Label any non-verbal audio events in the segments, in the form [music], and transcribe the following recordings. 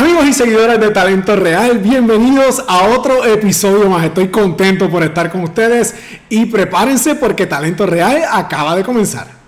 Amigos y seguidores de Talento Real, bienvenidos a otro episodio más. Estoy contento por estar con ustedes y prepárense porque Talento Real acaba de comenzar.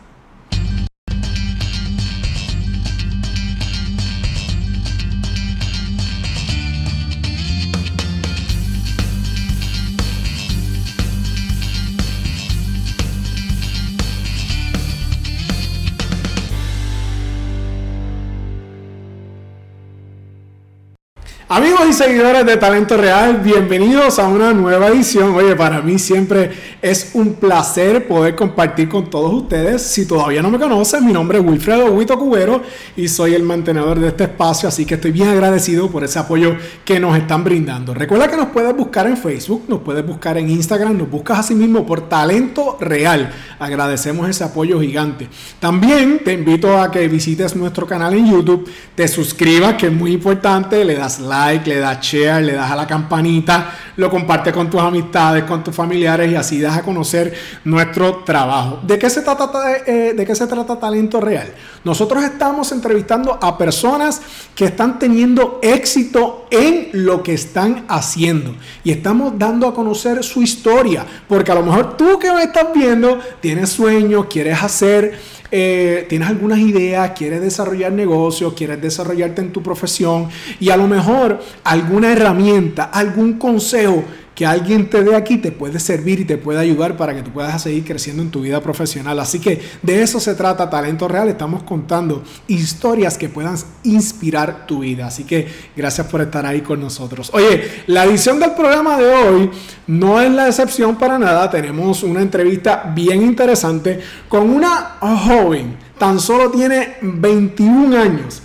Amigos y seguidores de Talento Real, bienvenidos a una nueva edición. Oye, para mí siempre es un placer poder compartir con todos ustedes. Si todavía no me conocen, mi nombre es Wilfredo Huito Cubero y soy el mantenedor de este espacio, así que estoy bien agradecido por ese apoyo que nos están brindando. Recuerda que nos puedes buscar en Facebook, nos puedes buscar en Instagram, nos buscas así mismo por Talento Real. Agradecemos ese apoyo gigante. También te invito a que visites nuestro canal en YouTube, te suscribas, que es muy importante, le das like le das share, le das a la campanita, lo compartes con tus amistades, con tus familiares y así das a conocer nuestro trabajo. ¿De qué se trata, eh, de qué se trata Talento Real? Nosotros estamos entrevistando a personas que están teniendo éxito en lo que están haciendo y estamos dando a conocer su historia, porque a lo mejor tú que me estás viendo tienes sueños, quieres hacer eh, tienes algunas ideas, quieres desarrollar negocios, quieres desarrollarte en tu profesión y a lo mejor alguna herramienta, algún consejo que alguien te dé aquí te puede servir y te puede ayudar para que tú puedas seguir creciendo en tu vida profesional. Así que de eso se trata Talento Real. Estamos contando historias que puedan inspirar tu vida. Así que gracias por estar ahí con nosotros. Oye, la edición del programa de hoy no es la excepción para nada. Tenemos una entrevista bien interesante con una joven. Tan solo tiene 21 años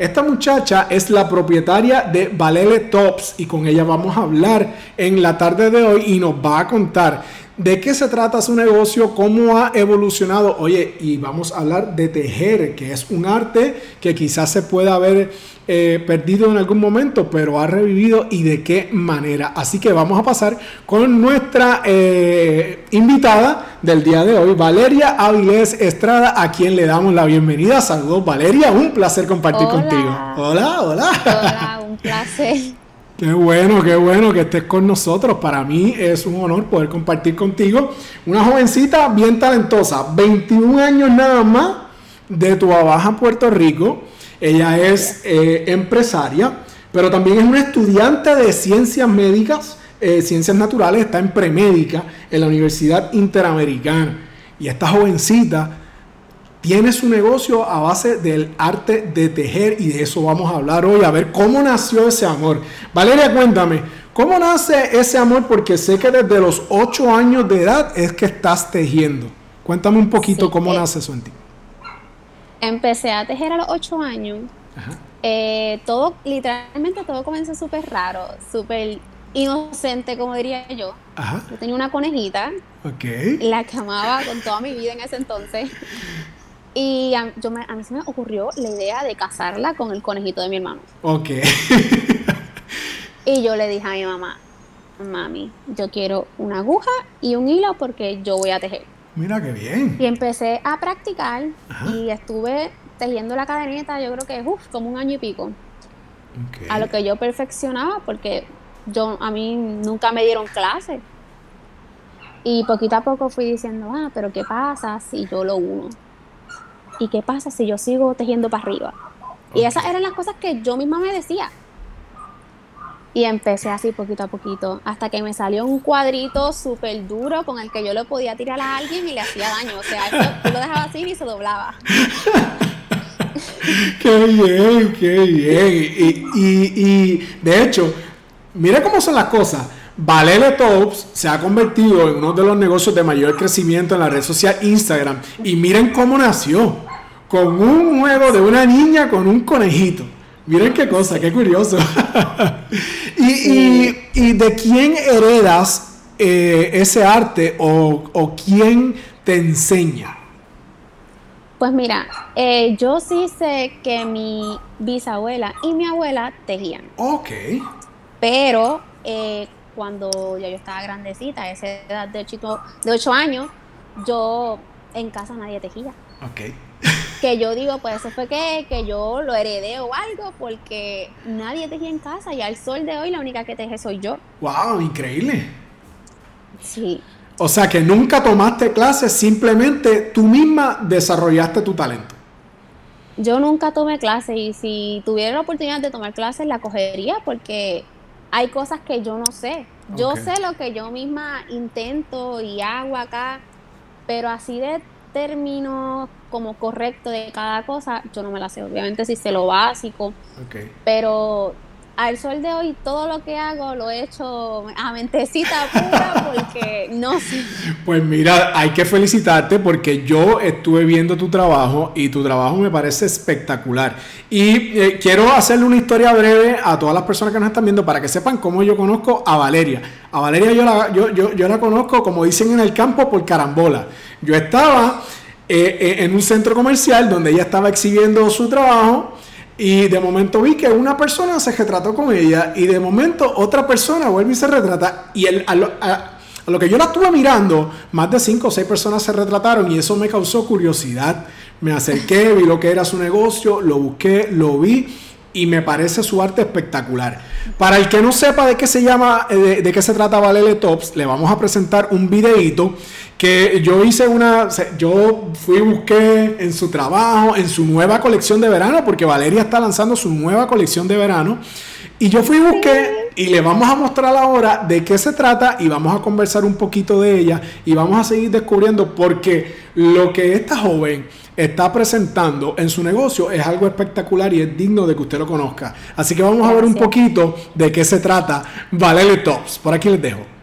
esta muchacha es la propietaria de Valele Tops y con ella vamos a hablar en la tarde de hoy y nos va a contar de qué se trata su negocio, cómo ha evolucionado. Oye, y vamos a hablar de tejer, que es un arte que quizás se pueda haber eh, perdido en algún momento, pero ha revivido y de qué manera. Así que vamos a pasar con nuestra eh, invitada del día de hoy, Valeria Avilés Estrada, a quien le damos la bienvenida. Saludos, Valeria, un placer compartir contigo. Hola, hola. Hola, un placer. Qué bueno, qué bueno que estés con nosotros. Para mí es un honor poder compartir contigo. Una jovencita bien talentosa, 21 años nada más, de Baja, Puerto Rico. Ella es eh, empresaria, pero también es una estudiante de ciencias médicas, eh, ciencias naturales, está en premédica en la Universidad Interamericana. Y esta jovencita tiene su negocio a base del arte de tejer y de eso vamos a hablar hoy, a ver cómo nació ese amor. Valeria, cuéntame, ¿cómo nace ese amor? Porque sé que desde los 8 años de edad es que estás tejiendo. Cuéntame un poquito cómo eh, nace eso en ti. Empecé a tejer a los 8 años. Eh, todo, literalmente todo comenzó súper raro, súper inocente, como diría yo. Yo tenía una conejita. La que amaba con toda mi vida en ese entonces. Y a, yo a mí se me ocurrió la idea de casarla con el conejito de mi hermano. Ok. y yo le dije a mi mamá, mami, yo quiero una aguja y un hilo porque yo voy a tejer. Mira qué bien. Y empecé a practicar y estuve tejiendo la cadeneta, yo creo que, uff, como un año y pico. A lo que yo perfeccionaba porque yo a mí nunca me dieron clase. Y poquito a poco fui diciendo, ah, pero ¿qué pasa si yo lo uno? ¿Y qué pasa si yo sigo tejiendo para arriba? Y esas eran las cosas que yo misma me decía. Y empecé así poquito a poquito, hasta que me salió un cuadrito súper duro con el que yo lo podía tirar a alguien y le hacía daño. O sea, eso, tú lo dejabas así y se doblaba. [laughs] qué bien, qué bien. Y, y de hecho, mira cómo son las cosas Valele Tops se ha convertido en uno de los negocios de mayor crecimiento en la red social Instagram. Y miren cómo nació. Con un juego de una niña con un conejito. Miren qué cosa, qué curioso. [laughs] y, de quién heredas eh, ese arte o, quién te enseña? Pues mira, eh, yo sí sé que mi bisabuela y mi abuela tejían. Ok. Pero eh, cuando ya yo estaba grandecita, a esa edad de 8, de años, yo en casa nadie tejía. Ok. Que yo digo, pues eso fue que, que yo lo heredé o algo, porque nadie teje en casa y al sol de hoy la única que teje soy yo. ¡Wow! Increíble. Sí. O sea que nunca tomaste clases, simplemente tú misma desarrollaste tu talento. Yo nunca tomé clases y si tuviera la oportunidad de tomar clases la cogería porque hay cosas que yo no sé. Yo sé lo que yo misma intento y hago acá, pero así de término como correcto de cada cosa, yo no me la sé. Obviamente si sé lo básico, pero al sol de hoy todo lo que hago lo he hecho a mentecita pura porque no sé. Pues mira, hay que felicitarte porque yo estuve viendo tu trabajo y tu trabajo me parece espectacular. Y eh, quiero hacerle una historia breve a todas las personas que nos están viendo para que sepan cómo yo conozco a Valeria. A Valeria yo la, yo, yo, yo la conozco, como dicen en el campo, por carambola. Yo estaba eh, eh, en un centro comercial donde ella estaba exhibiendo su trabajo y de momento vi que una persona se retrató con ella y de momento otra persona vuelve y se retrata y el, a, lo, que yo la estuve mirando, más de cinco o seis personas se retrataron y eso me causó curiosidad. Me acerqué, vi lo que era su negocio, lo busqué, lo vi y me parece su arte espectacular. Para el que no sepa de qué se llama, eh, de, qué se trata Valele Tops, le vamos a presentar un videito que yo hice una, yo fui busqué en su trabajo, en su nueva colección de verano, porque Valeria está lanzando su nueva colección de verano. Y yo fui busqué y le vamos a mostrar ahora de qué se trata y vamos a conversar un poquito de ella y vamos a seguir descubriendo porque lo que esta joven está presentando en su negocio es algo espectacular y es digno de que usted lo conozca. Así que vamos a ver un poquito de qué se trata Valele Tops. Por aquí les dejo.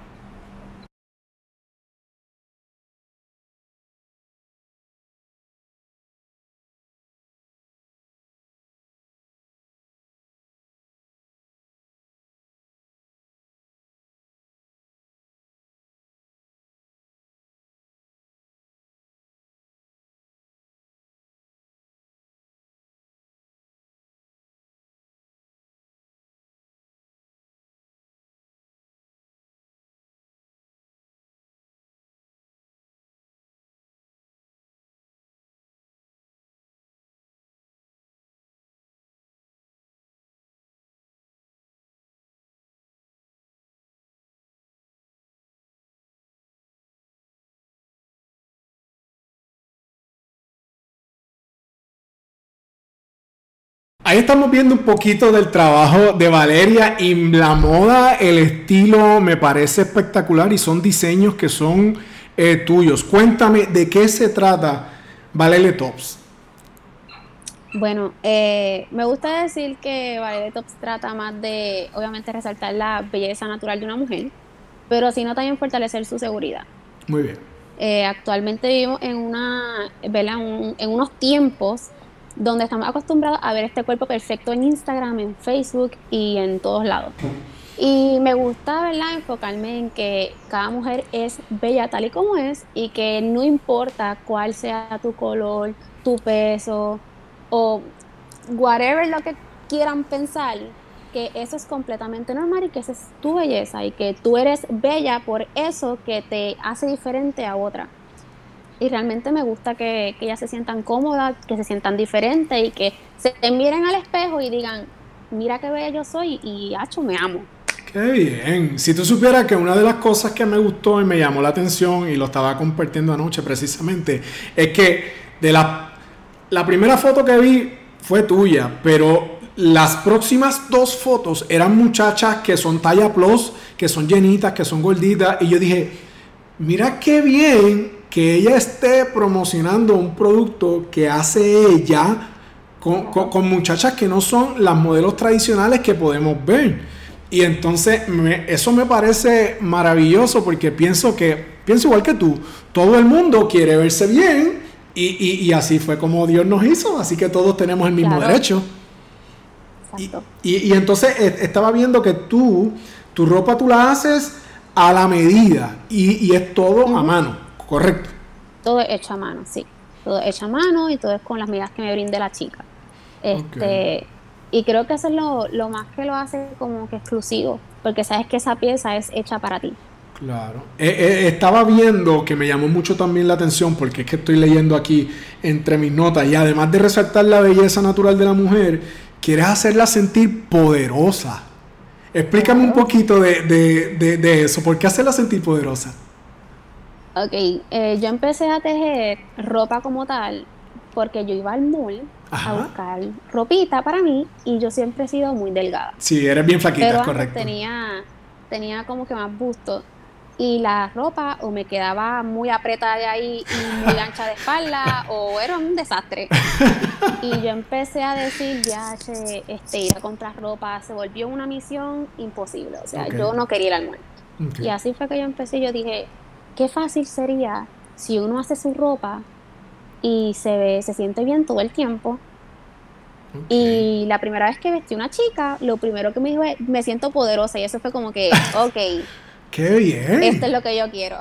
Ahí estamos viendo un poquito del trabajo de Valeria y la moda, el estilo me parece espectacular y son diseños que son eh, tuyos. Cuéntame de qué se trata Valeria Tops. Bueno, eh, me gusta decir que Valeria Tops trata más de, obviamente, resaltar la belleza natural de una mujer, pero sino también fortalecer su seguridad. Muy bien. Eh, actualmente vivimos en, una, en unos tiempos donde estamos acostumbrados a ver este cuerpo perfecto en Instagram, en Facebook y en todos lados. Y me gusta, ¿verdad?, enfocarme en que cada mujer es bella tal y como es y que no importa cuál sea tu color, tu peso o whatever lo que quieran pensar, que eso es completamente normal y que esa es tu belleza y que tú eres bella por eso que te hace diferente a otra y realmente me gusta que, que, ellas se sientan cómodas, que se sientan diferentes y que se miren al espejo y digan, mira qué bella yo soy y hacho, me amo. Qué bien. Si tú supieras que una de las cosas que me gustó y me llamó la atención y lo estaba compartiendo anoche precisamente, es que de la, la primera foto que vi fue tuya, pero las próximas dos fotos eran muchachas que son talla plus, que son llenitas, que son gorditas, y yo dije, mira qué bien que ella esté promocionando un producto que hace ella con, muchachas que no son las modelos tradicionales que podemos ver. Y entonces eso me parece maravilloso porque pienso que, pienso igual que tú, todo el mundo quiere verse bien y, así fue como Dios nos hizo, así que todos tenemos el mismo derecho. Y, y, entonces e, estaba viendo que tú, tu ropa tú la haces a la medida y, es todo a mano. Correcto. Todo es hecho a mano, sí. Todo es hecho a mano y todo es con las medidas que me brinde la chica. Este, Y creo que eso es lo, más que lo hace como que exclusivo, porque sabes que esa pieza es hecha para ti. Claro. Eh, eh, estaba viendo que me llamó mucho también la atención porque es que estoy leyendo aquí entre mis notas y además de resaltar la belleza natural de la mujer, quieres hacerla sentir poderosa. Explícame un poquito de, eso. ¿Por qué hacerla sentir poderosa? Ok, eh, yo empecé a tejer ropa como tal porque yo iba al mall a buscar ropita para mí y yo siempre he sido muy delgada. Sí, eres bien flaquita, Pero correcto. Tenía, tenía como que más busto y la ropa o me quedaba muy apretada de ahí y muy [laughs] ancha de espalda o era un desastre. Y yo empecé a decir, ya, este, ir a comprar ropa se volvió una misión imposible. O sea, yo no quería ir al mall. Y así fue que yo empecé. Yo dije, qué fácil sería si uno hace su ropa y se ve, se siente bien todo el tiempo. Y la primera vez que vestí una chica, lo primero que me dijo es, me siento poderosa. Y eso fue como que, [laughs] ok Qué bien. Esto es lo que yo quiero.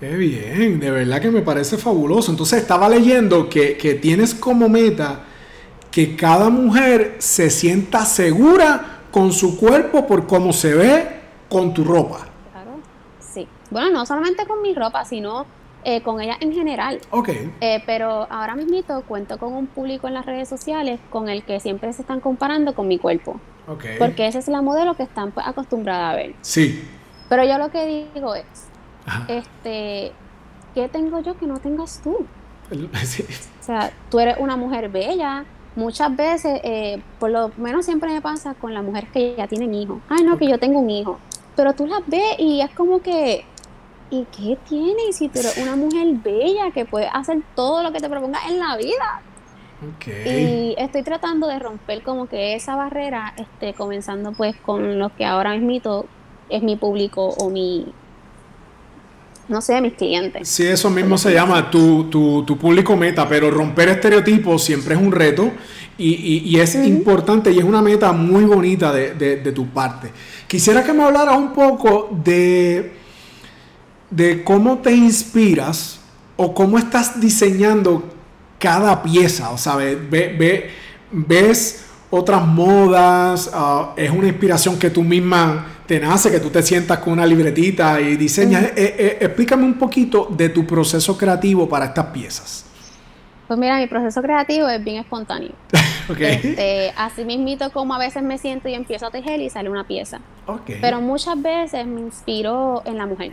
Qué bien, de verdad que me parece fabuloso. Entonces estaba leyendo que, tienes como meta que cada mujer se sienta segura con su cuerpo por cómo se ve con tu ropa. Sí. Bueno, no solamente con mi ropa, sino eh, con ella en general. Ok. Eh, pero ahora mismo cuento con un público en las redes sociales con el que siempre se están comparando con mi cuerpo. Ok. Porque esa es la modelo que están pues, acostumbradas a ver. Sí. Pero yo lo que digo es, este, ¿qué tengo yo que no tengas tú? [laughs] O sea, tú eres una mujer bella. Muchas veces, eh, por lo menos siempre me pasa con las mujeres que ya tienen hijos. Ay, no, que yo tengo un hijo. Pero tú las ves y es como que, ¿y qué tienes? Si tú eres una mujer bella que puede hacer todo lo que te propongas en la vida. Y estoy tratando de romper como que esa barrera, este, comenzando pues con los que ahora mismo es mi público o mi, no sé, mis clientes. Sí, eso mismo se llama tu, tu, público meta, pero romper estereotipos siempre es un reto y, es importante y es una meta muy bonita de, tu parte. Quisiera que me hablaras un poco de, de cómo te inspiras o cómo estás diseñando cada pieza, o sea, ve, ves otras modas, ah, es una inspiración que tú misma te nace, que tú te sientas con una libretita y diseñas. Eh, eh, explícame un poquito de tu proceso creativo para estas piezas. Pues mira, mi proceso creativo es bien espontáneo. [laughs] okay. Este, así mismito como a veces me siento y empiezo a tejer y sale una pieza. Okay. Pero muchas veces me inspiro en la mujer.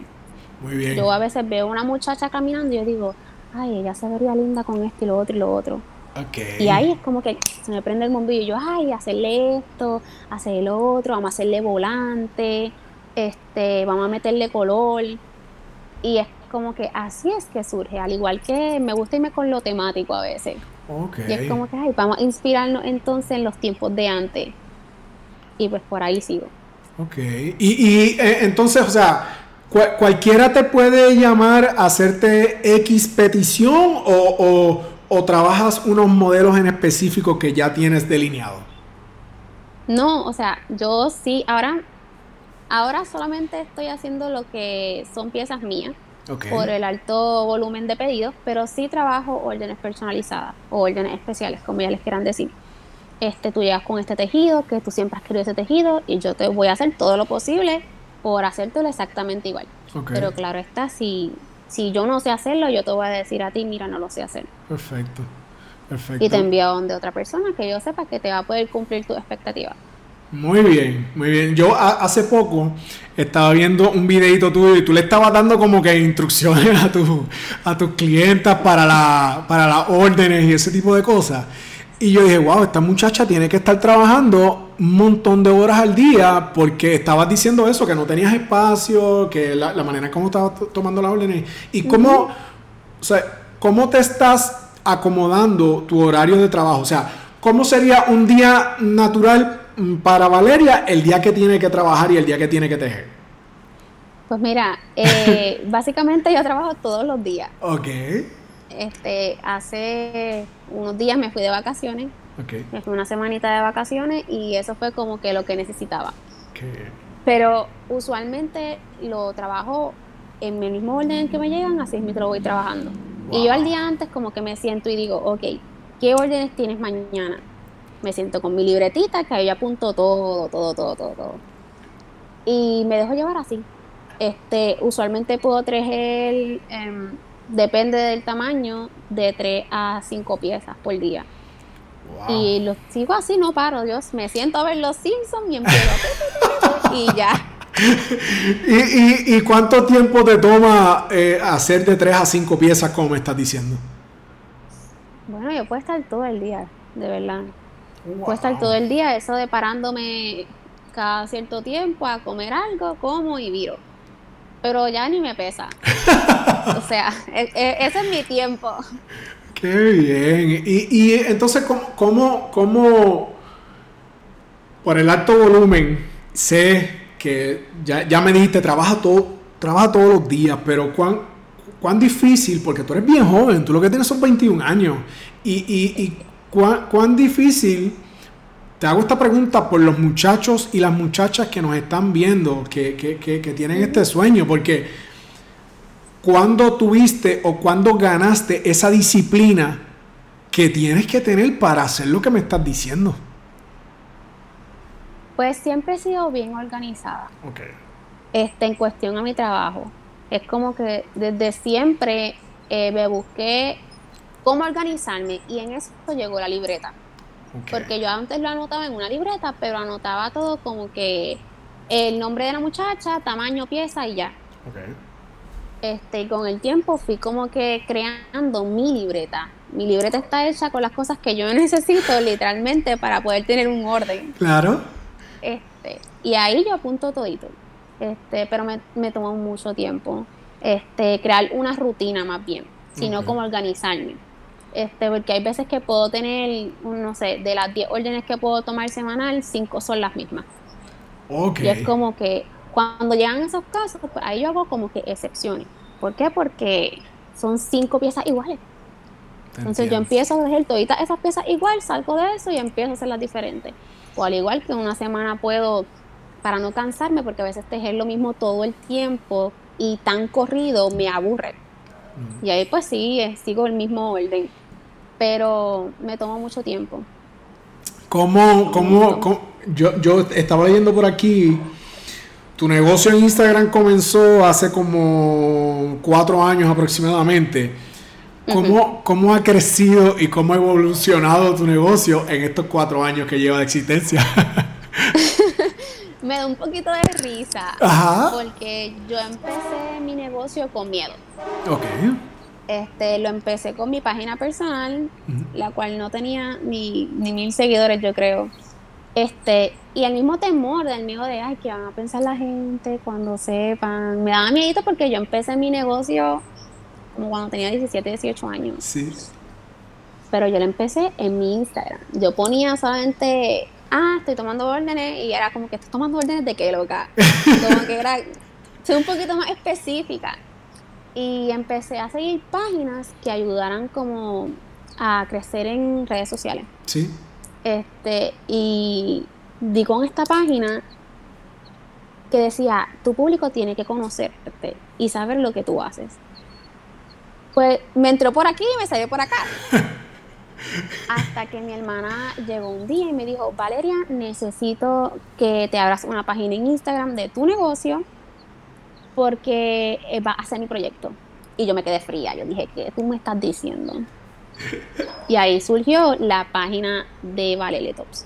Muy bien. Yo a veces veo una muchacha caminando y yo digo, ay, ella se vería linda con esto y lo otro y lo otro. Y ahí es como que se me prende el bombillo y yo, ay, hacerle esto, hacer lo otro, vamos a hacerle volante, este, vamos a meterle color. Y es como que así es que surge, al igual que me gusta irme con lo temático a veces. Y es como que, ay, vamos a inspirarnos entonces en los tiempos de antes. Y pues por ahí sigo. Ok. Y, eh, entonces, o sea, cualquiera te puede llamar a hacerte X petición o o trabajas unos modelos en específico que ya tienes delineado? No, o sea, yo sí, ahora, ahora solamente estoy haciendo lo que son piezas mías por el alto volumen de pedidos, pero sí trabajo órdenes personalizadas o órdenes especiales, como ya les quieran decir. Este, tú llegas con este tejido, que tú siempre has querido ese tejido, y yo te voy a hacer todo lo posible por hacértelo exactamente igual. Pero claro está, si, si yo no sé hacerlo, yo te voy a decir a ti, mira, no lo sé hacer. Perfecto, perfecto. Y te envío a donde otra persona que yo sepa que te va a poder cumplir tu expectativa. Muy bien, muy bien. Yo hace poco estaba viendo un videito tuyo y tú le estabas dando como que instrucciones [laughs] a, tu, a tus clientas para, la, para las órdenes y ese tipo de cosas. Y yo dije, wow, esta muchacha tiene que estar trabajando un montón de horas al día porque estabas diciendo eso, que no tenías espacio, que la, manera como estabas tomando las órdenes. Y cómo, o sea, cómo te estás acomodando tu horario de trabajo. O sea, ¿cómo sería un día natural para Valeria el día que tiene que trabajar y el día que tiene que tejer? Pues mira, [laughs] eh, básicamente yo trabajo todos los días. Ok. Este, hace unos días me fui de vacaciones. Me fui una semanita de vacaciones y eso fue como que lo que necesitaba. Pero usualmente lo trabajo en el mismo orden que me llegan, así es mi lo voy trabajando. Y yo al día antes como que me siento y digo, ok, ¿qué órdenes tienes mañana? Me siento con mi libretita que ahí apunto todo, todo, todo, todo, todo. Y me dejo llevar así. Este, usualmente puedo tejer, em, depende del tamaño, de 3 a 5 piezas por día. Y lo sigo así, no paro, Dios, me siento a ver los Simpsons y empiezo [laughs] y ya. ¿Y, y, cuánto tiempo te toma eh, hacer de 3 a 5 piezas, como me estás diciendo? Bueno, yo puedo estar todo el día, de verdad. Puedo estar todo el día, eso de parándome cada cierto tiempo a comer algo, como y viro. Pero ya ni me pesa. [laughs] o sea, e, e, ese es mi tiempo. Qué bien. Y, entonces, ¿cómo, ¿cómo, por el alto volumen, sé que ya, ya me dijiste, trabaja, todo, trabaja todos los días, pero ¿cuán, cuán difícil, porque tú eres bien joven, tú lo que tienes son 21 años, y, y, y cuán, cuán difícil, te hago esta pregunta por los muchachos y las muchachas que nos están viendo, que, que, que, que tienen este sueño, porque ¿cuándo tuviste o cuándo ganaste esa disciplina que tienes que tener para hacer lo que me estás diciendo? Pues siempre he sido bien organizada. Okay. Este, en cuestión a mi trabajo. Es como que desde siempre eh, me busqué cómo organizarme y en eso llegó la libreta. Porque yo antes lo anotaba en una libreta, pero anotaba todo como que el nombre de la muchacha, tamaño, pieza y ya. Okay. Este, con el tiempo fui como que creando mi libreta. Mi libreta está hecha con las cosas que yo [laughs] necesito literalmente para poder tener un orden. Claro. Este, y ahí yo apunto todito. Este, pero me, me tomó mucho tiempo. Este, crear una rutina más bien, sino como organizarme. Este, porque hay veces que puedo tener, no sé, de las 10 órdenes que puedo tomar semanal, 5 son las mismas. Okay. Y es como que cuando llegan esos casos, pues ahí yo hago como que excepciones. ¿Por qué? Porque son 5 piezas iguales. Entonces yo empiezo a hacer todas esas piezas igual, salgo de eso y empiezo a hacerlas diferentes. O al igual que una semana puedo, para no cansarme, porque a veces tejer lo mismo todo el tiempo y tan corrido me aburre. Y ahí pues sí, eh, sigo el mismo orden. Pero me toma mucho tiempo. ¿Cómo, cómo, yo, yo estaba leyendo por aquí, tu negocio en Instagram comenzó hace como cuatro años aproximadamente. ¿Cómo, ha crecido y cómo ha evolucionado tu negocio en estos cuatro años que lleva de existencia? [laughs] Me da un poquito de risa. Porque yo empecé mi negocio con miedo. Ok. Este, lo empecé con mi página personal, la cual no tenía ni, ni mil seguidores, yo creo. Este, y el mismo temor del miedo de, ay, ¿qué van a pensar la gente cuando sepan? Me daba miedo porque yo empecé mi negocio como cuando tenía 17, 18 años. Sí. Pero yo lo empecé en mi Instagram. Yo ponía solamente, ah, estoy tomando órdenes y era como que estoy tomando órdenes de qué loca. como que era, soy un poquito más específica. Y empecé a seguir páginas que ayudaran como a crecer en redes sociales. Sí. Este, y di con esta página que decía, tu público tiene que conocerte y saber lo que tú haces. Pues me entró por aquí y me salió por acá. [laughs] Hasta que mi hermana llegó un día y me dijo, Valeria, necesito que te abras una página en Instagram de tu negocio porque eh, va a ser mi proyecto. Y yo me quedé fría, yo dije, ¿qué tú me estás diciendo? Y ahí surgió la página de Valele Tops.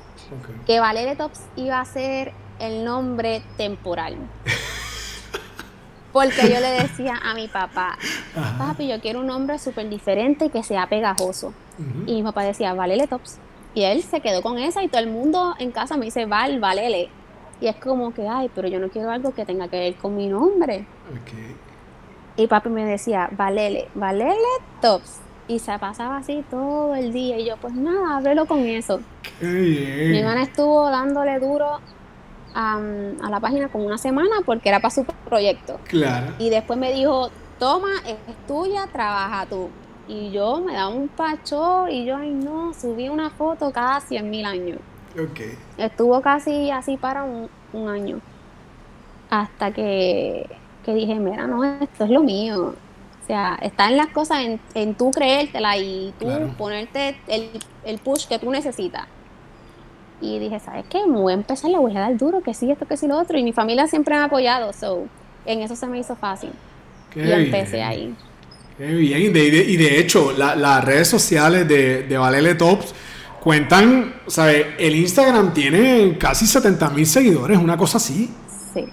Que Valele Tops iba a ser el nombre temporal. Porque yo le decía a mi papá, papi, yo quiero un nombre súper diferente y que sea pegajoso. Y mi papá decía, Valele Tops. Y él se quedó con esa y todo el mundo en casa me dice, Val, Valele. Y es como que, ay, pero yo no quiero algo que tenga que ver con mi nombre. Y papi me decía, Valele, Valele Tops. Y se pasaba así todo el día. Y yo, pues nada, háblelo con eso. Mi hermana estuvo dándole duro a, la página como una semana porque era para su proyecto. Claro. Y después me dijo, toma, es tuya, trabaja tú. Y yo me daba un pacho y yo, ay no, subí una foto cada 100 mil años. Okay. Estuvo casi así para un, año. Hasta que, que, dije, mira, no, esto es lo mío. O sea, está en las cosas en, en tú creértela y tú ponerte el, el push que tú necesitas. Y dije, ¿sabes qué? Me voy a empezar, le voy a dar duro, que sí, esto, que sí, lo otro. Y mi familia siempre me ha apoyado, so en eso se me hizo fácil. y empecé ahí. Qué bien, y de, de hecho, las redes sociales de, de Valele Tops cuentan, ¿sabes? El Instagram tiene casi 70 mil seguidores, una cosa así. Sí,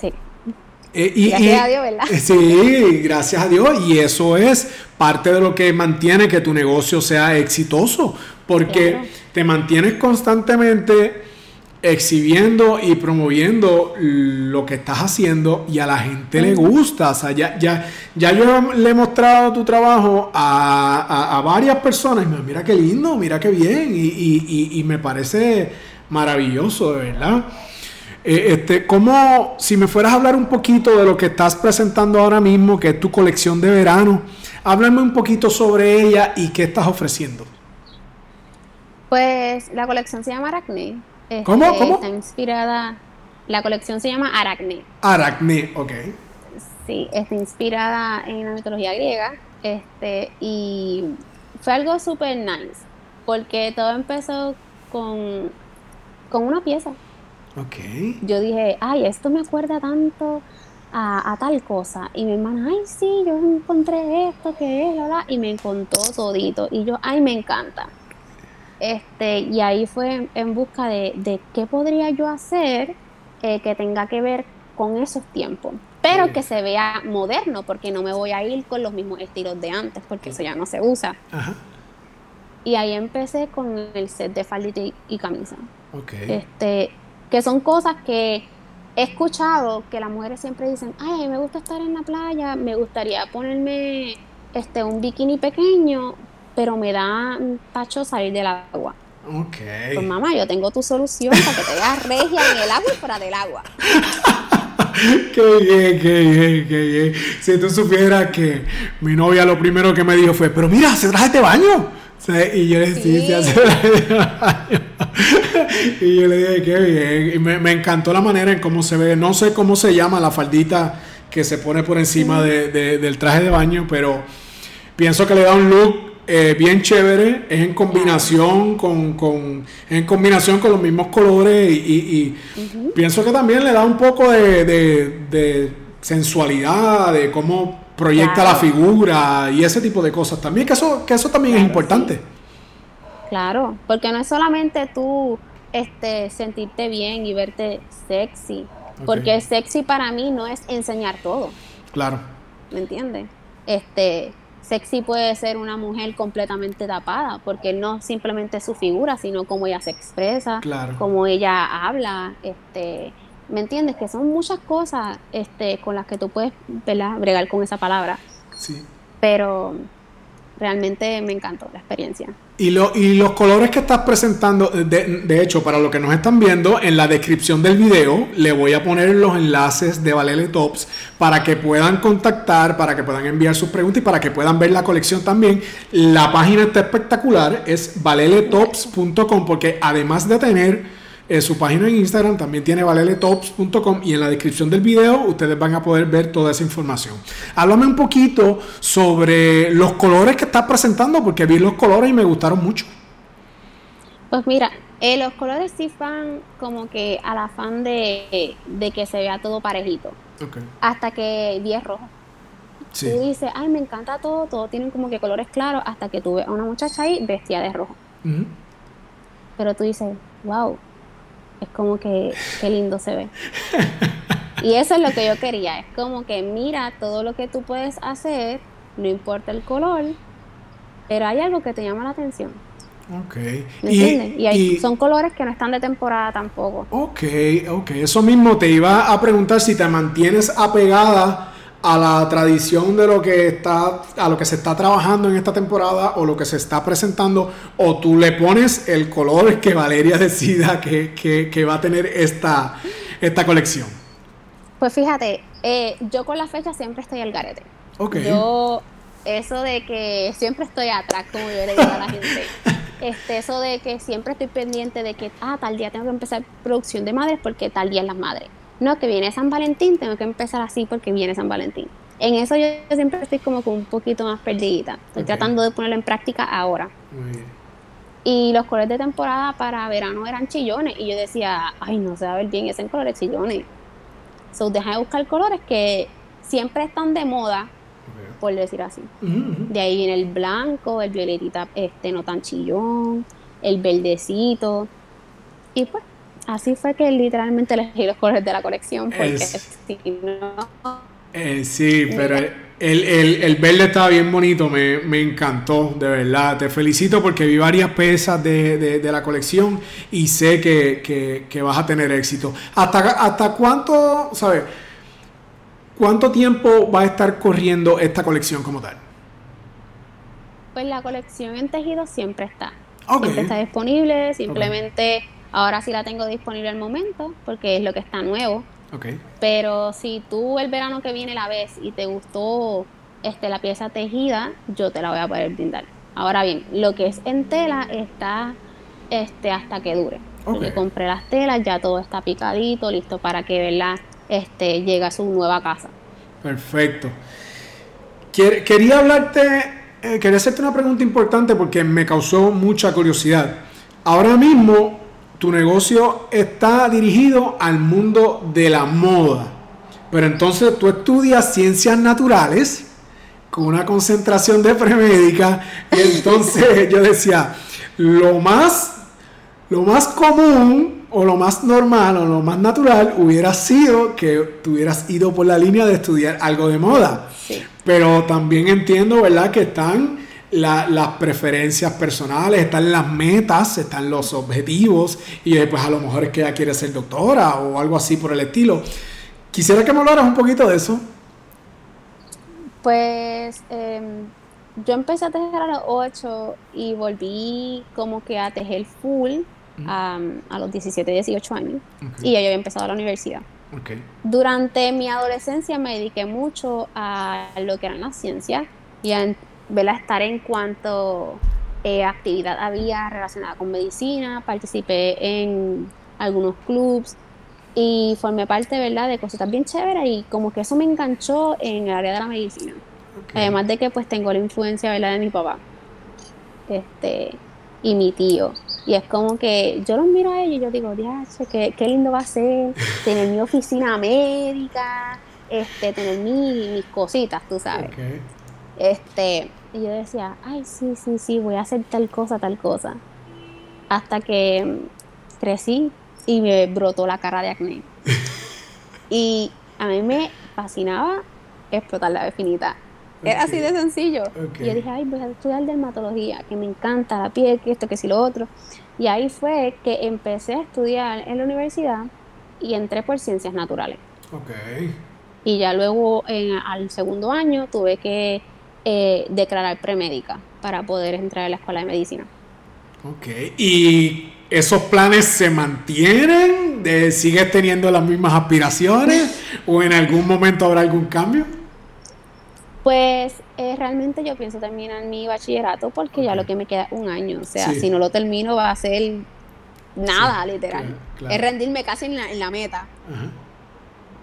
sí. Eh, y, gracias a Dios, ¿verdad? Eh, sí, gracias a Dios. Y eso es parte de lo que mantiene que tu negocio sea exitoso, porque te mantienes constantemente exhibiendo y promoviendo lo que estás haciendo y a la gente le gusta. O sea, ya, ya, ya yo le he mostrado tu trabajo a, varias personas y me mira qué lindo, mira qué bien y, me parece maravilloso, de verdad. Eh, este, ¿cómo, si me fueras a hablar un poquito de lo que estás presentando ahora mismo, que es tu colección de verano, háblame un poquito sobre ella y qué estás ofreciendo? Pues la colección se llama Aracne este, ¿Cómo? ¿Cómo? Está inspirada. La colección se llama Aracne. Aracne, ok. Sí, está inspirada en la mitología griega. Este, y fue algo súper nice. Porque todo empezó con, con una pieza. Ok. Yo dije, ay, esto me acuerda tanto a, tal cosa. Y mi hermana, ay, sí, yo encontré esto, que es. Y me contó todito. Y yo, ay, me encanta. Este, y ahí fue en busca de, qué podría yo hacer eh, que tenga que ver con esos tiempos, pero que se vea moderno, porque no me voy a ir con los mismos estilos de antes, porque eso ya no se usa. Y ahí empecé con el set de faldita y, camisa. Este, que son cosas que he escuchado que las mujeres siempre dicen, ay, me gusta estar en la playa, me gustaría ponerme este, un bikini pequeño, pero me da tacho salir del agua. Ok. Pues mamá, yo tengo tu solución para que te veas regia en el agua y fuera del agua. [laughs] qué bien, qué bien, qué bien. Si tú supieras que mi novia lo primero que me dijo fue, pero mira, se traje de baño. Y yo le dije, sí. se traje de baño. [laughs] y yo le dije, qué bien. Y me, encantó la manera en cómo se ve. No sé cómo se llama la faldita que se pone por encima de, del traje de baño, pero pienso que le da un look eh, bien chévere, es en combinación con, en combinación con los mismos colores y, pienso que también le da un poco de, sensualidad, de cómo proyecta la figura y ese tipo de cosas también, que eso, que eso también es importante. Claro, porque no es solamente tú este, sentirte bien y verte sexy, porque sexy para mí no es enseñar todo. Claro. ¿Me entiendes? Este, Sexy puede ser una mujer completamente tapada, porque no simplemente su figura, sino cómo ella se expresa, cómo ella habla, este, ¿me entiendes? Que son muchas cosas este, con las que tú puedes bregar con esa palabra. Sí. Pero realmente me encantó la experiencia. Y, lo, y los colores que estás presentando, de, de, hecho, para los que nos están viendo, en la descripción del video le voy a poner los enlaces de Valele Tops para que puedan contactar, para que puedan enviar sus preguntas y para que puedan ver la colección también. La página está espectacular, es valeletops.com porque además de tener eh, su página en Instagram también tiene valeletops.com y en la descripción del video ustedes van a poder ver toda esa información. Háblame un poquito sobre los colores que estás presentando porque vi los colores y me gustaron mucho. Pues mira, eh, los colores sí van como que al afán de, que se vea todo parejito. Hasta que vi el rojo. Tú dices, ay, me encanta todo, todo tienen como que colores claros, hasta que tú ves a una muchacha ahí vestida de rojo. Pero tú dices, wow, es como que qué lindo se ve. Y eso es lo que yo quería, es como que mira todo lo que tú puedes hacer, no importa el color, pero hay algo que te llama la atención. Ok. ¿Me entiendes? Y, son colores que no están de temporada tampoco. Ok, ok. Eso mismo te iba a preguntar si te mantienes apegada a la tradición de lo que está, a lo que se está trabajando en esta temporada o lo que se está presentando, o tú le pones el color que Valeria decida que, va a tener esta, esta colección. Pues fíjate, eh, yo con la fecha siempre estoy al garete. Yo, eso de que siempre estoy atrás, como yo le digo a la gente. [laughs] Este, eso de que siempre estoy pendiente de que, ah, tal día tengo que empezar producción de madres porque tal día es las madres no, que viene San Valentín, tengo que empezar así porque viene San Valentín. En eso yo siempre estoy como un poquito más perdidita. Estoy tratando de ponerlo en práctica ahora. Y los colores de temporada para verano eran chillones. Y yo decía, ay, no se va a ver bien ese en colores chillones. So, deja de buscar colores que siempre están de moda, por decir así. De ahí viene el blanco, el violetita este no tan chillón, el verdecito. Y pues, así fue que literalmente elegí los colores de la colección, porque si no... Eh, sí, pero el, verde estaba bien bonito, me, encantó, de verdad. Te felicito porque vi varias piezas de, la colección y sé que, vas a tener éxito. ¿Hasta, hasta cuánto, sabes? ¿Cuánto tiempo va a estar corriendo esta colección como tal? Pues la colección en tejido siempre está. Siempre está disponible, simplemente ahora sí la tengo disponible al momento porque es lo que está nuevo. Okay. Pero si tú el verano que viene la ves y te gustó este, la pieza tejida, yo te la voy a poder brindar. Ahora bien, lo que es en tela está este, hasta que dure. Porque compré las telas, ya todo está picadito, listo para que ¿verdad? este, llega a su nueva casa. Perfecto. Quería hablarte, eh, quería hacerte una pregunta importante porque me causó mucha curiosidad. Ahora mismo tu negocio está dirigido al mundo de la moda, pero entonces tú estudias ciencias naturales con una concentración de premédica y entonces [laughs] yo decía, lo más, lo más común o lo más normal o lo más natural hubiera sido que tú hubieras ido por la línea de estudiar algo de moda. Pero también entiendo, ¿verdad?, que están las preferencias personales, están las metas, están los objetivos y después a lo mejor es que ella quiere ser doctora o algo así por el estilo. Quisiera que me hablaras un poquito de eso. Pues em, yo empecé a tejer a los 8 y volví como que a tejer full a los 17, 18 años. Y ya yo había empezado la universidad. Durante mi adolescencia me dediqué mucho a lo que eran las ciencias y a, estar en cuanto eh, actividad había relacionada con medicina. Participé en algunos clubs y formé parte ¿verdad? de cosas bien chéveres y como que eso me enganchó en el área de la medicina. Además de que pues tengo la influencia ¿verdad? de mi papá este, y mi tío. Y es como que yo los miro a ellos y yo digo, Dios, qué, qué lindo va a ser [laughs] tener mi oficina médica, este, tener mis cositas, tú sabes. Este, y yo decía, ay, sí, sí, sí, voy a hacer tal cosa, tal cosa. Hasta que mm, crecí y me brotó la cara de acné. [laughs] y a mí me fascinaba explotar la definita. Era así de sencillo. Y yo dije, ay, voy a estudiar dermatología, que me encanta la piel, que esto, que si lo otro. Y ahí fue que empecé a estudiar en la universidad y entré por ciencias naturales. Okay. Y ya luego, en, al segundo año, tuve que eh, declarar premédica para poder entrar a la escuela de medicina. Ok. ¿Y esos planes se mantienen? ¿De, ¿Sigues teniendo las mismas aspiraciones? ¿O en algún momento habrá algún cambio? Pues eh, realmente yo pienso terminar mi bachillerato porque ya lo que me queda un año. O sea, si no lo termino va a ser nada, literal. Es rendirme casi en la, en la meta.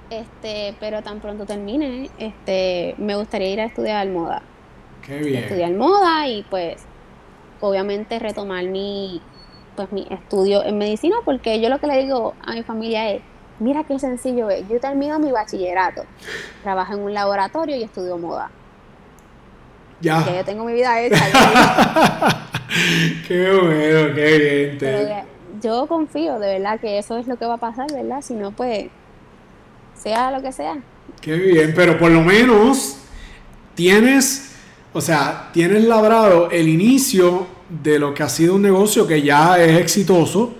Este, pero tan pronto termine, este, me gustaría ir a estudiar moda. Qué bien. Estudiar moda y pues obviamente retomar mi pues mi estudio en medicina porque yo lo que le digo a mi familia es Mira qué sencillo es. Yo termino mi bachillerato, trabajo en un laboratorio y estudio moda. Ya. Que yo tengo mi vida hecha. [laughs] qué bueno, qué bien. yo confío, de verdad, que eso es lo que va a pasar, ¿verdad? Si no, pues, sea lo que sea. Qué bien, pero por lo menos tienes, o sea, tienes labrado el inicio de lo que ha sido un negocio que ya es exitoso,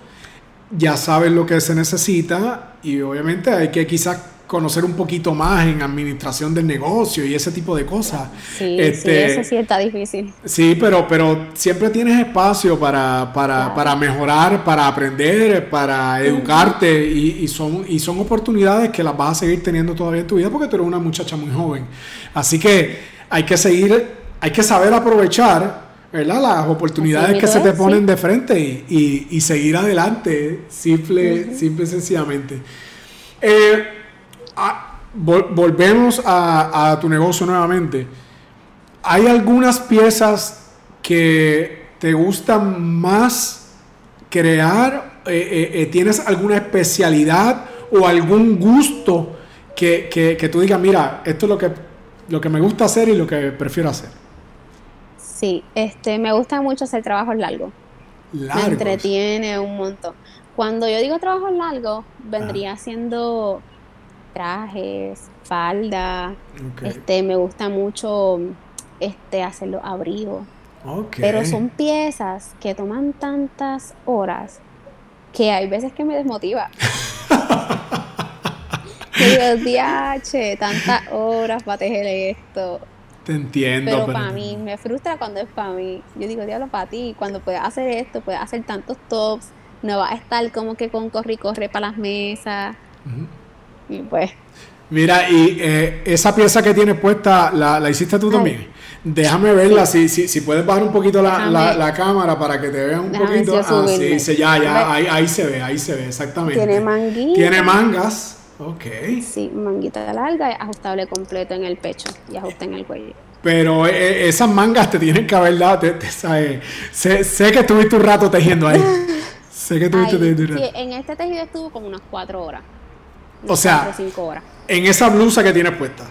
ya sabes lo que se necesita y obviamente hay que quizás conocer un poquito más en administración del negocio y ese tipo de cosas. Sí, este, eso sí está difícil. Sí, pero, pero siempre tienes espacio para, para, para mejorar, para aprender, para educarte y, son, y son oportunidades que las vas a seguir teniendo todavía en tu vida porque tú eres una muchacha muy joven. Así que hay que seguir, hay que saber aprovechar ¿verdad? Las oportunidades que se te ponen de frente y, seguir adelante, simple, simple y sencillamente. Eh, volvemos a, tu negocio nuevamente. ¿Hay algunas piezas que te gustan más crear? Eh, eh, ¿Tienes alguna especialidad o algún gusto que, que, que tú digas, mira, esto es lo que, lo que me gusta hacer y lo que prefiero hacer. Sí, este, me gusta mucho hacer trabajos largos. Me entretiene un montón. Cuando yo digo trabajos largos, vendría siendo trajes, falda. Este, me gusta mucho este hacer los abrigos. Pero son piezas que toman tantas horas que hay veces que me desmotiva. [laughs] que digo, tantas horas para tejer esto. Te entiendo. Pero, para mí, me frustra cuando es para mí. Yo digo, diablo, para ti, cuando puedes hacer esto, puedes hacer tantos tops, no vas a estar como que con corre y corre para las mesas. Y pues. Mira, y eh, esa pieza que tienes puesta, ¿la, hiciste tú también? Déjame verla, si, si, si, puedes bajar un poquito la, la, cámara para que te vean un poquito. Ah, sí, ya, ya, ahí, ahí, se ve, ahí se ve, exactamente. Tiene manguitas. Tiene mangas. Ok. Sí, manguita larga ajustable completo en el pecho y ajuste en el cuello. Pero eh, eh, esas mangas te tienen que haber dado, sé, sé, que estuviste un rato tejiendo ahí. [laughs] sé que estuviste tejiendo un rato. Sí, en este tejido estuvo como unas cuatro horas. O sea, cinco horas. en esa blusa que tienes puesta.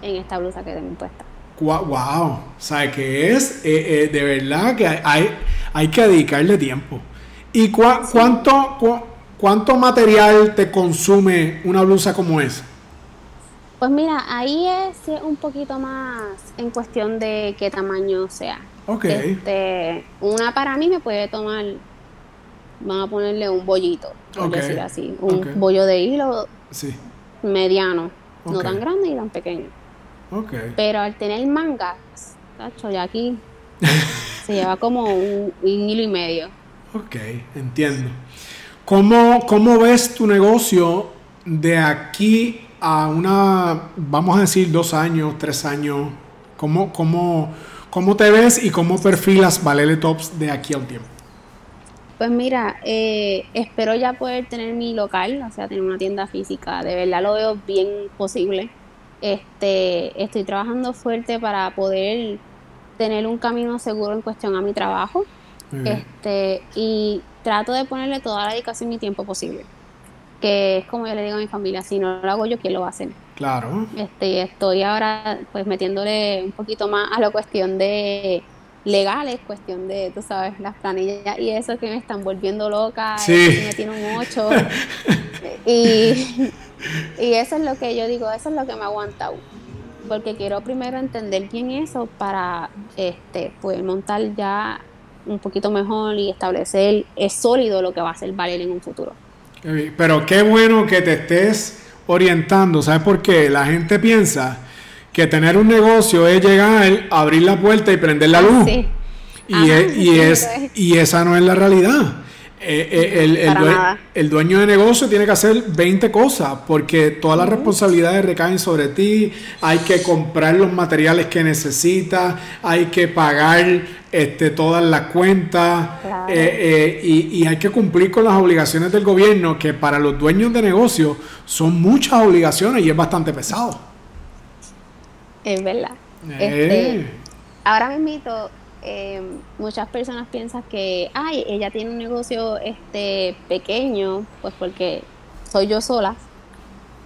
En esta blusa que tengo puesta. Wow, ¿sabes qué es? Eh, de verdad que hay, hay que dedicarle tiempo. ¿Y cuánto, ¿Cuánto material te consume una blusa como esa? Pues mira, ahí es un poquito más en cuestión de qué tamaño sea. Ok. Este, una para mí me puede tomar, vamos a ponerle un bollito, por decir así, un bollo de hilo mediano, no tan grande y tan pequeño. Pero al tener mangas, tacho, ya aquí [laughs] se lleva como un hilo y medio. Ok, entiendo. ¿Cómo, ¿Cómo ves tu negocio de aquí a una, vamos a decir, dos años, tres años? ¿Cómo, cómo, cómo te ves y cómo perfilas Valele Tops de aquí a un tiempo? Pues mira, eh, espero ya poder tener mi local, o sea, tener una tienda física. De verdad lo veo bien posible. Este, estoy trabajando fuerte para poder tener un camino seguro en cuestión a mi trabajo. Este, y trato de ponerle toda la dedicación y tiempo posible. Que es como yo le digo a mi familia, si no lo hago yo, ¿quién lo va a hacer? Claro. Este, estoy ahora pues metiéndole un poquito más a la cuestión de legales, cuestión de, tú sabes, las planillas y eso que me están volviendo loca, sí. me tiene un 8. [laughs] y, y eso es lo que yo digo, eso es lo que me ha aguantado. Porque quiero primero entender bien eso para este, pues montar ya un poquito mejor y establecer es sólido lo que va a ser valer en un futuro. Pero qué bueno que te estés orientando, ¿sabes por qué? La gente piensa que tener un negocio es llegar, abrir la puerta y prender la ah, luz. Y, y, es, y esa no es la realidad. Eh, eh, el, el, dueño, de negocio tiene que hacer 20 cosas porque todas las responsabilidades recaen sobre ti, hay que comprar los materiales que necesita, hay que pagar este, todas las cuentas eh, y, hay que cumplir con las obligaciones del gobierno que para los dueños de negocio son muchas obligaciones y es bastante pesado. Es verdad. Este, ahora me invito eh, muchas personas piensan que, ay, ella tiene un negocio este pequeño, pues porque soy yo sola,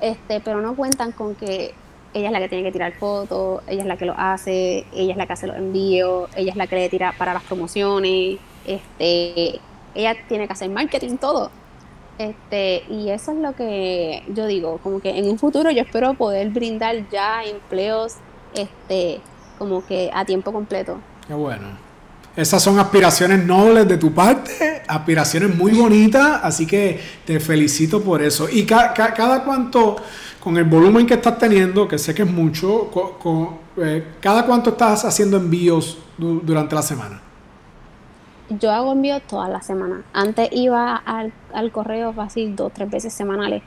este, pero no cuentan con que ella es la que tiene que tirar fotos, ella es la que lo hace, ella es la que hace los envíos, ella es la que le tira para las promociones, este, ella tiene que hacer marketing, todo. Este, y eso es lo que yo digo, como que en un futuro yo espero poder brindar ya empleos este, como que a tiempo completo Qué bueno. Esas son aspiraciones nobles de tu parte, aspiraciones muy bonitas, así que te felicito por eso. Y cada cuánto, con el volumen que estás teniendo, que sé que es mucho, eh, cada cuánto estás haciendo envíos durante la semana. Yo hago envíos todas las semanas. Antes iba al, al correo fácil dos, tres veces semanales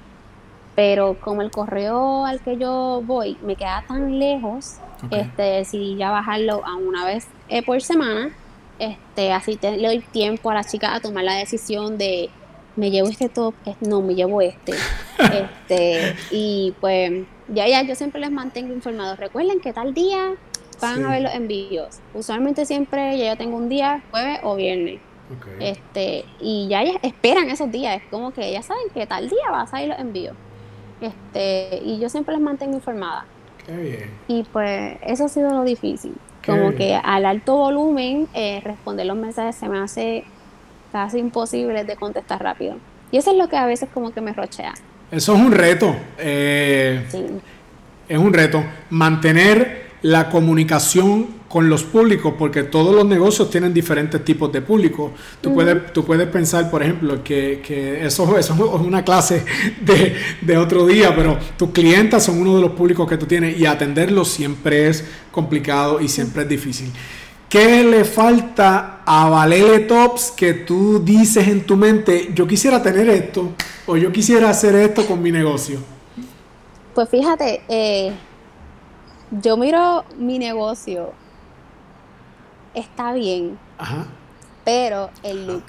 pero como el correo al que yo voy me queda tan lejos, este, decidí ya bajarlo a una vez eh, por semana, este, así te, le doy tiempo a la chica a tomar la decisión de me llevo este top, no, me llevo este, [laughs] este, y pues ya, ya, yo siempre les mantengo informados, recuerden que tal día van a ver los envíos, usualmente siempre ya yo tengo un día, jueves o viernes, este, y ya ellas esperan esos días, es como que ya saben que tal día va a salir los envíos. Este, y yo siempre les mantengo informada. Qué bien. Y pues eso ha sido lo difícil. como que al alto volumen eh, responder los mensajes se me hace casi imposible de contestar rápido. Y eso es lo que a veces como que me rochea. Eso es un reto. Eh, sí. Es un reto. Mantener la comunicación con los públicos, porque todos los negocios tienen diferentes tipos de público. Tú, puedes, tú puedes pensar, por ejemplo, que, que eso, eso, es una clase de, de, otro día, pero tus clientes son uno de los públicos que tú tienes y atenderlos siempre es complicado y siempre es difícil. ¿Qué le falta a Valele Tops que tú dices en tu mente, yo quisiera tener esto o yo quisiera hacer esto con mi negocio? Pues fíjate, eh, yo miro mi negocio, está bien, pero el look.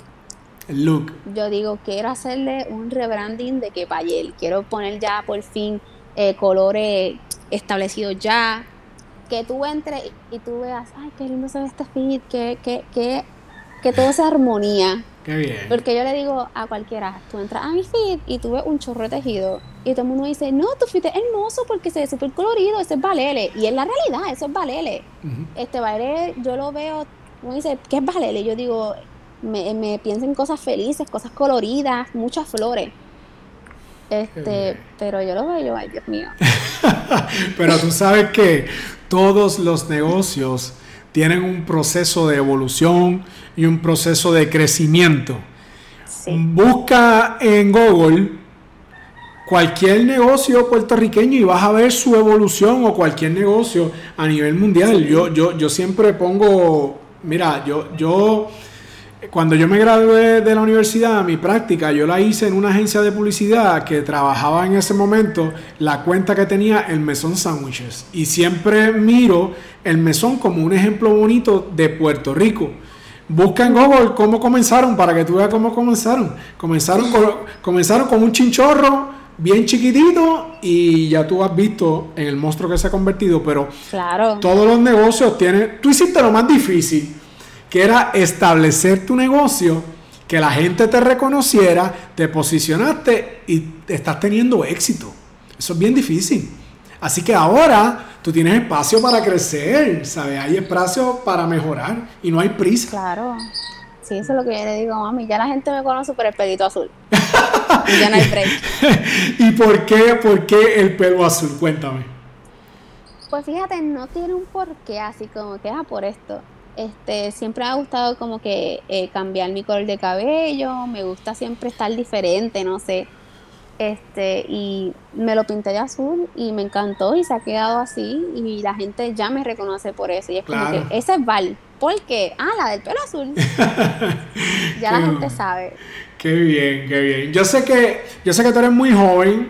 El look. Yo digo, quiero hacerle un rebranding de que Payel, quiero poner ya por fin eh, colores establecidos ya, que tú entres y, tú veas, ay, qué lindo se ve este feed, que, que, que, que todo sea armonía. Qué bien. Porque yo le digo a cualquiera, tú entras a mi feed y tú ves un chorro de tejido y todo el mundo dice, no, feed es hermoso porque se ve súper colorido, eso es Valele. Y es la realidad, eso es Valele. Este Valele, yo lo veo, uno dice, ¿qué es Valele? Yo digo, me, me pienso en cosas felices, cosas coloridas, muchas flores. Este, pero yo lo veo, ay Dios mío. [laughs] pero tú sabes que todos los negocios tienen un proceso de evolución y un proceso de crecimiento. Busca en Google cualquier negocio puertorriqueño y vas a ver su evolución o cualquier negocio a nivel mundial. Yo, yo, yo siempre pongo, mira, yo, yo cuando yo me gradué de la universidad, mi práctica, yo la hice en una agencia de publicidad que trabajaba en ese momento la cuenta que tenía el Mesón Sandwiches. Y siempre miro el Mesón como un ejemplo bonito de Puerto Rico. Busca en Google cómo comenzaron para que tú veas cómo comenzaron. Comenzaron con, comenzaron con un chinchorro bien chiquitito y ya tú has visto en el monstruo que se ha convertido, pero claro. todos los negocios tienen... Tú hiciste lo más difícil que era establecer tu negocio, que la gente te reconociera, te posicionaste y estás teniendo éxito. Eso es bien difícil. Así que ahora tú tienes espacio para crecer, ¿sabes? Hay espacio para mejorar y no hay prisa. Claro. Sí, eso es lo que yo le digo, mami. Ya la gente me conoce por el pelito azul. [laughs] y ya no hay break. [laughs] ¿Y por qué, por qué el pelo azul? Cuéntame. Pues fíjate, no tiene un porqué así como que, ah, por esto. Este, siempre me ha gustado como que eh, cambiar mi color de cabello, me gusta siempre estar diferente, no sé. Este, y me lo pinté de azul y me encantó y se ha quedado así y la gente ya me reconoce por eso. Y es como que ese es Val. ¿Por qué? Ah, la del pelo azul. [laughs] ya la gente sabe. Qué bien, qué bien. Yo sé que, yo sé que tú eres muy joven,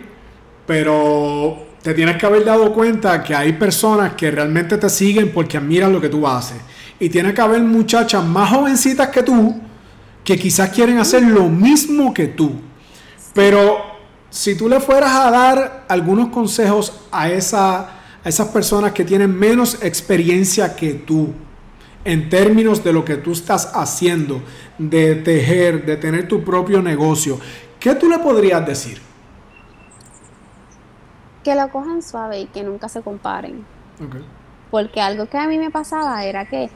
pero te tienes que haber dado cuenta que hay personas que realmente te siguen porque admiran lo que tú haces. Y tiene que haber muchachas más jovencitas que tú que quizás quieren hacer lo mismo que tú. Pero si tú le fueras a dar algunos consejos a, esa, a esas personas que tienen menos experiencia que tú, en términos de lo que tú estás haciendo, de tejer, de tener tu propio negocio, ¿qué tú le podrías decir? Que lo cojan suave y que nunca se comparen. Porque algo que a mí me pasaba era que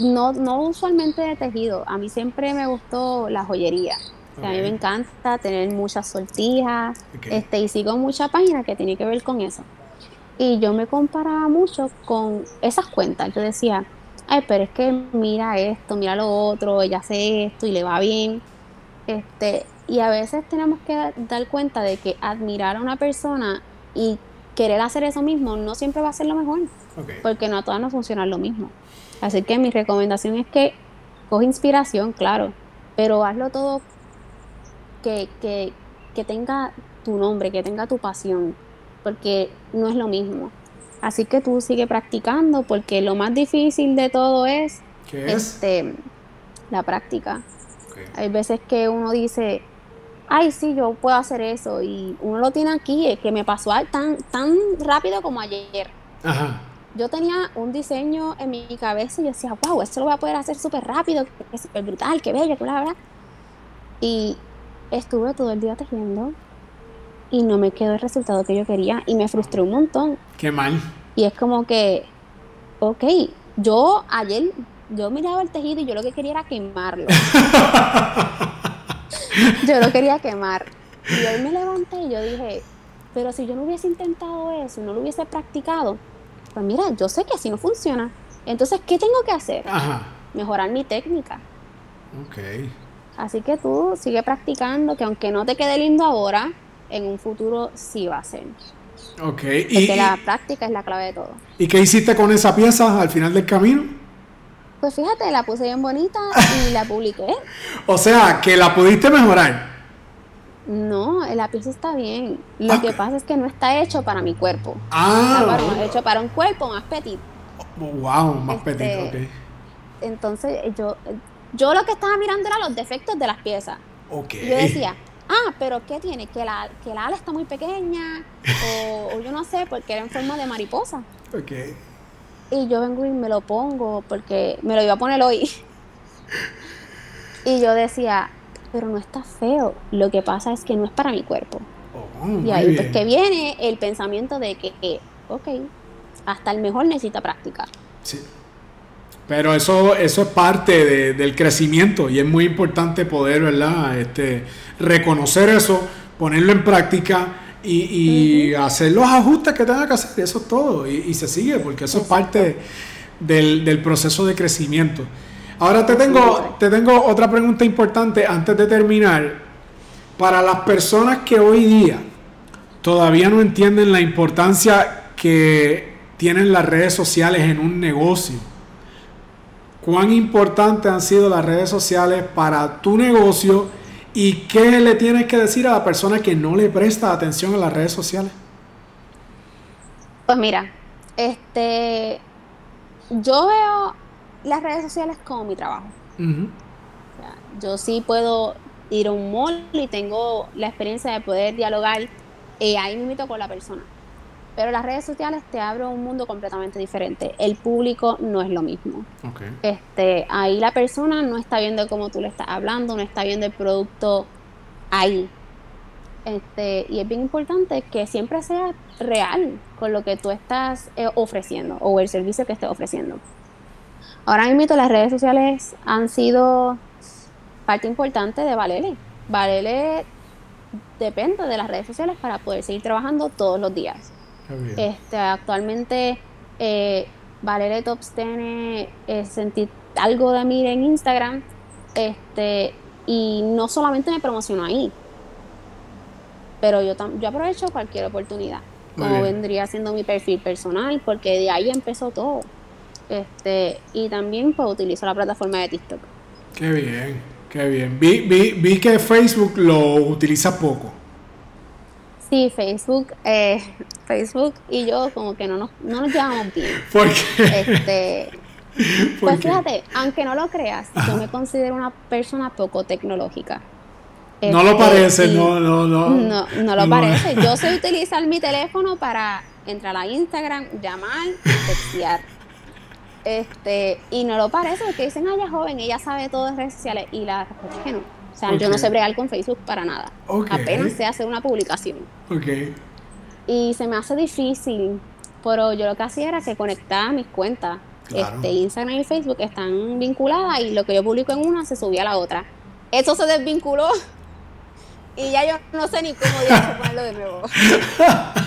no, no usualmente de tejido. A mí siempre me gustó la joyería. A mí me encanta tener muchas sortijas. Este, y sigo muchas páginas que tienen que ver con eso. Y yo me comparaba mucho con esas cuentas. Yo decía, ay, pero es que mira esto, mira lo otro, ella hace esto y le va bien. Este, y a veces tenemos que dar cuenta de que admirar a una persona y querer hacer eso mismo no siempre va a ser lo mejor. Porque no a todas nos funciona lo mismo. Así que mi recomendación es que coge inspiración, claro, pero hazlo todo que, que, tenga tu nombre, que tenga tu pasión, porque no es lo mismo. Así que tú sigue practicando, porque lo más difícil de todo es, Este, la práctica. Hay veces que uno dice, ay, sí, yo puedo hacer eso, y uno lo tiene aquí, es que me pasó tan, tan rápido como ayer. Ajá yo tenía un diseño en mi cabeza y yo decía, wow, esto lo voy a poder hacer súper rápido, que es súper brutal, que bello, que bla, bla. Y estuve todo el día tejiendo y no me quedó el resultado que yo quería y me frustré un montón. Qué mal. Y es como que, ok, yo ayer, yo miraba el tejido y yo lo que quería era quemarlo. [laughs] yo lo quería quemar. Y hoy me levanté y yo dije, pero si yo no hubiese intentado eso, no lo hubiese practicado, pues mira, yo sé que así no funciona. Entonces, ¿qué tengo que hacer? Mejorar mi técnica. Ok. Así que tú sigue practicando, que aunque no te quede lindo ahora, en un futuro sí va a ser. Ok. Porque la práctica es la clave de todo. ¿Y qué hiciste con esa pieza al final del camino? Pues fíjate, la puse bien bonita y la [laughs] publiqué. o sea, que la pudiste mejorar. No, la pieza está bien. Lo que pasa es que no está hecho para mi cuerpo. Ah. Está para, hecho para un cuerpo más petit. Wow, más este, petit, ok. Entonces, yo, yo lo que estaba mirando era los defectos de las piezas. Ok. yo decía, ah, pero ¿qué tiene? Que la, que la ala está muy pequeña, o, yo no sé, porque era en forma de mariposa. Ok. Y yo vengo y me lo pongo, porque me lo iba a poner hoy. y yo decía, pero no está feo, lo que pasa es que no es para mi cuerpo. Oh, y ahí es que viene el pensamiento de que, ok, hasta el mejor necesita práctica. Sí. Pero eso, eso es parte del crecimiento y es muy importante poder, ¿verdad? Este, reconocer eso, ponerlo en práctica y, hacer los ajustes que tenga que hacer. Eso es todo. Y, se sigue porque eso es parte del, del, proceso de crecimiento. Ahora te tengo, te tengo otra pregunta importante antes de terminar. Para las personas que hoy día todavía no entienden la importancia que tienen las redes sociales en un negocio, cuán importantes han sido las redes sociales para tu negocio y qué le tienes que decir a la persona que no le presta atención a las redes sociales. Pues mira, este, yo veo las redes sociales como mi trabajo. yo sí puedo ir a un mall y tengo la experiencia de poder dialogar y ahí me invito con la persona. Pero las redes sociales te abren un mundo completamente diferente. El público no es lo mismo. Este, ahí la persona no está viendo cómo tú le estás hablando, no está viendo el producto ahí. Este, y es bien importante que siempre sea real con lo que tú estás eh, ofreciendo o el servicio que estés ofreciendo. Ahora mismo las redes sociales han sido parte importante de Valele. Valele depende de las redes sociales para poder seguir trabajando todos los días. Este, actualmente eh, Valeria Tops tiene eh, sentir algo de mí en Instagram este, y no solamente me promociono ahí, pero yo, yo aprovecho cualquier oportunidad, como vendría siendo mi perfil personal, porque de ahí empezó todo. Este, y también pues, utilizo la plataforma de TikTok. Qué bien, qué bien. Vi, vi, vi que Facebook lo utiliza poco. Sí, Facebook, eh, Facebook y yo como que no nos, no nos llevamos bien. ¿Por qué? Este, [laughs] pues fíjate, aunque no lo creas, yo me considero una persona poco tecnológica. no lo este, parece, no, no, no. No, no lo parece. Yo sé [laughs] utilizar mi teléfono para entrar a Instagram, llamar y textear. Este, y no lo parece porque dicen, ah, ella es joven, ella sabe todo de redes sociales. Y la respuesta es que no. O sea, yo no sé bregar con Facebook para nada. Apenas sé hacer una publicación. Okay. Y se me hace difícil, pero yo lo que hacía era que conectaba mis cuentas. Este, Instagram y Facebook están vinculadas y lo que yo publico en una se subía a la otra. Eso se desvinculó [laughs] y ya yo no sé ni cómo ponerlo de nuevo. [laughs]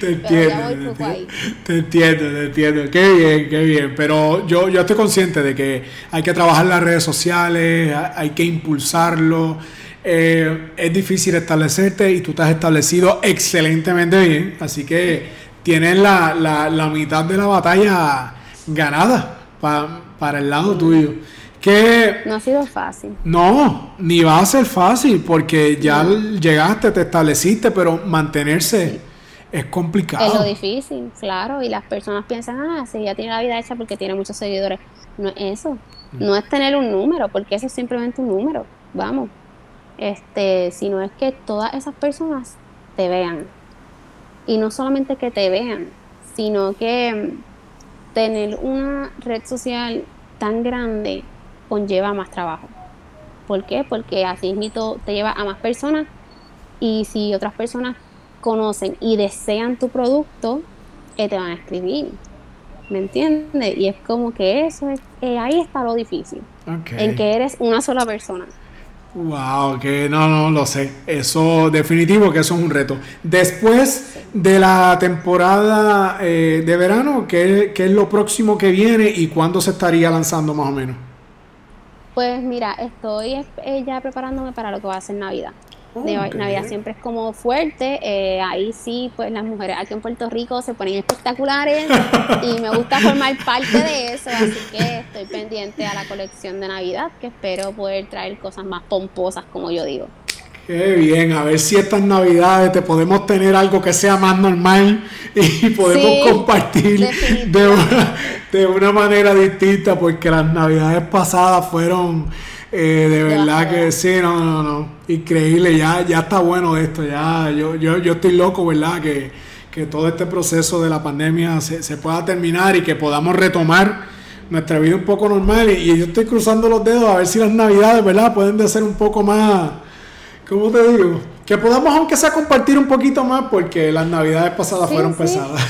te entiendo, te, entiendo, te entiendo. Qué bien, qué bien. Pero yo, yo estoy consciente de que hay que trabajar las redes sociales, hay que impulsarlo. Eh, es difícil establecerte y tú te has establecido excelentemente bien. Así que tienes la, la, mitad de la batalla ganada para el lado tuyo. Que no ha sido fácil. No, ni va a ser fácil porque ya llegaste, te estableciste, pero mantenerse es complicado. Es lo difícil, claro, y las personas piensan, ah, sí, ya tiene la vida hecha porque tiene muchos seguidores. No es eso, mm. no es tener un número, porque eso es simplemente un número, vamos. Este, sino es que todas esas personas te vean. Y no solamente que te vean, sino que mm, tener una red social tan grande conlleva más trabajo. ¿Por qué? Porque así mismo te lleva a más personas Y si otras personas conocen y desean tu producto, eh, te van a escribir. ¿Me entiendes? Y es como que eso es, eh, ahí está lo difícil. En que eres una sola persona. Wow, que no, no lo sé. Eso definitivo que eso es un reto. Después de la temporada eh, de verano, ¿qué, ¿qué, es lo próximo que viene y cuándo se estaría lanzando más o menos? Pues mira, estoy ya preparándome para lo que va a ser Navidad. Navidad siempre es como fuerte. Eh, ahí sí, pues las mujeres aquí en Puerto Rico se ponen espectaculares [laughs] y me gusta formar parte de eso. Así que estoy pendiente a la colección de Navidad que espero poder traer cosas más pomposas, como yo digo. Qué bien, a ver si estas navidades te podemos tener algo que sea más normal y podemos compartir de una, de una manera distinta, porque las navidades pasadas fueron eh, de verdad que sí, no, no, no. Increíble, ya, ya está bueno esto. Ya, yo, yo, yo estoy loco, ¿verdad? Que, que todo este proceso de la pandemia se, se, pueda terminar y que podamos retomar nuestra vida un poco normal. Y, yo estoy cruzando los dedos a ver si las navidades, ¿verdad? Pueden de ser un poco más, ¿cómo te digo? Que podamos, aunque sea, compartir un poquito más, porque las navidades pasadas fueron pesadas.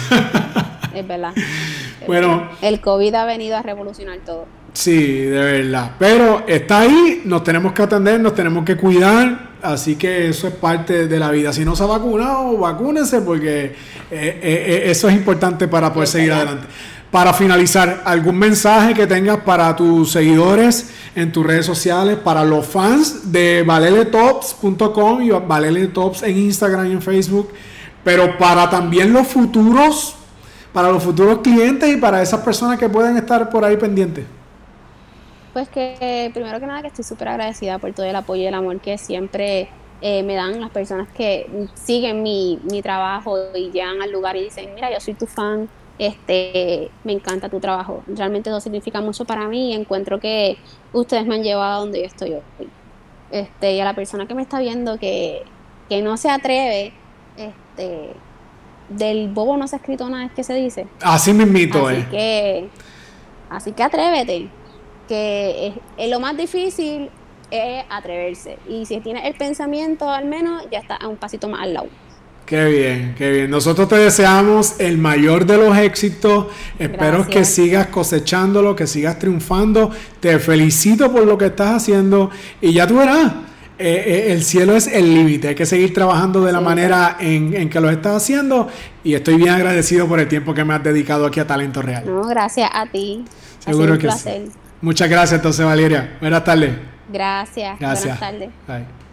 es verdad. [laughs] bueno. El COVID ha venido a revolucionar todo. Sí, de verdad. Pero está ahí, nos tenemos que atender, nos tenemos que cuidar, así que eso es parte de la vida. Si no se ha vacunado, vacúnese porque eh, eh, eh, eso es importante para poder seguir adelante. Para finalizar, ¿algún mensaje que tengas para tus seguidores en tus redes sociales, para los fans de valeletops.com y valeletops en Instagram y en Facebook, pero para también los futuros, para los futuros clientes y para esas personas que pueden estar por ahí pendientes? Pues que primero que nada que estoy súper agradecida por todo el apoyo y el amor que siempre eh, me dan las personas que siguen mi, mi trabajo y llegan al lugar y dicen, mira, yo soy tu fan, este, me encanta tu trabajo. Realmente eso significa mucho para mí y encuentro que ustedes me han llevado a donde yo estoy hoy. Este, y a la persona que me está viendo que, que no se atreve, este, del bobo no se ha escrito nada, es que se dice. Así mismito, así Que, así que atrévete que es, lo más difícil es atreverse. Y si tienes el pensamiento, al menos ya está a un pasito más al lado. Qué bien, qué bien. Nosotros te deseamos el mayor de los éxitos. Espero que sigas cosechándolo, que sigas triunfando. Te felicito por lo que estás haciendo y ya tú verás. Eh, eh, el cielo es el límite. Hay que seguir trabajando de la manera en, que lo estás haciendo. Y estoy bien agradecido por el tiempo que me has dedicado aquí a Talento Real. No, gracias a ti. Seguro que sí. Muchas gracias entonces, Valeria. Buenas tardes. Gracias. gracias. Buenas tardes. Bye.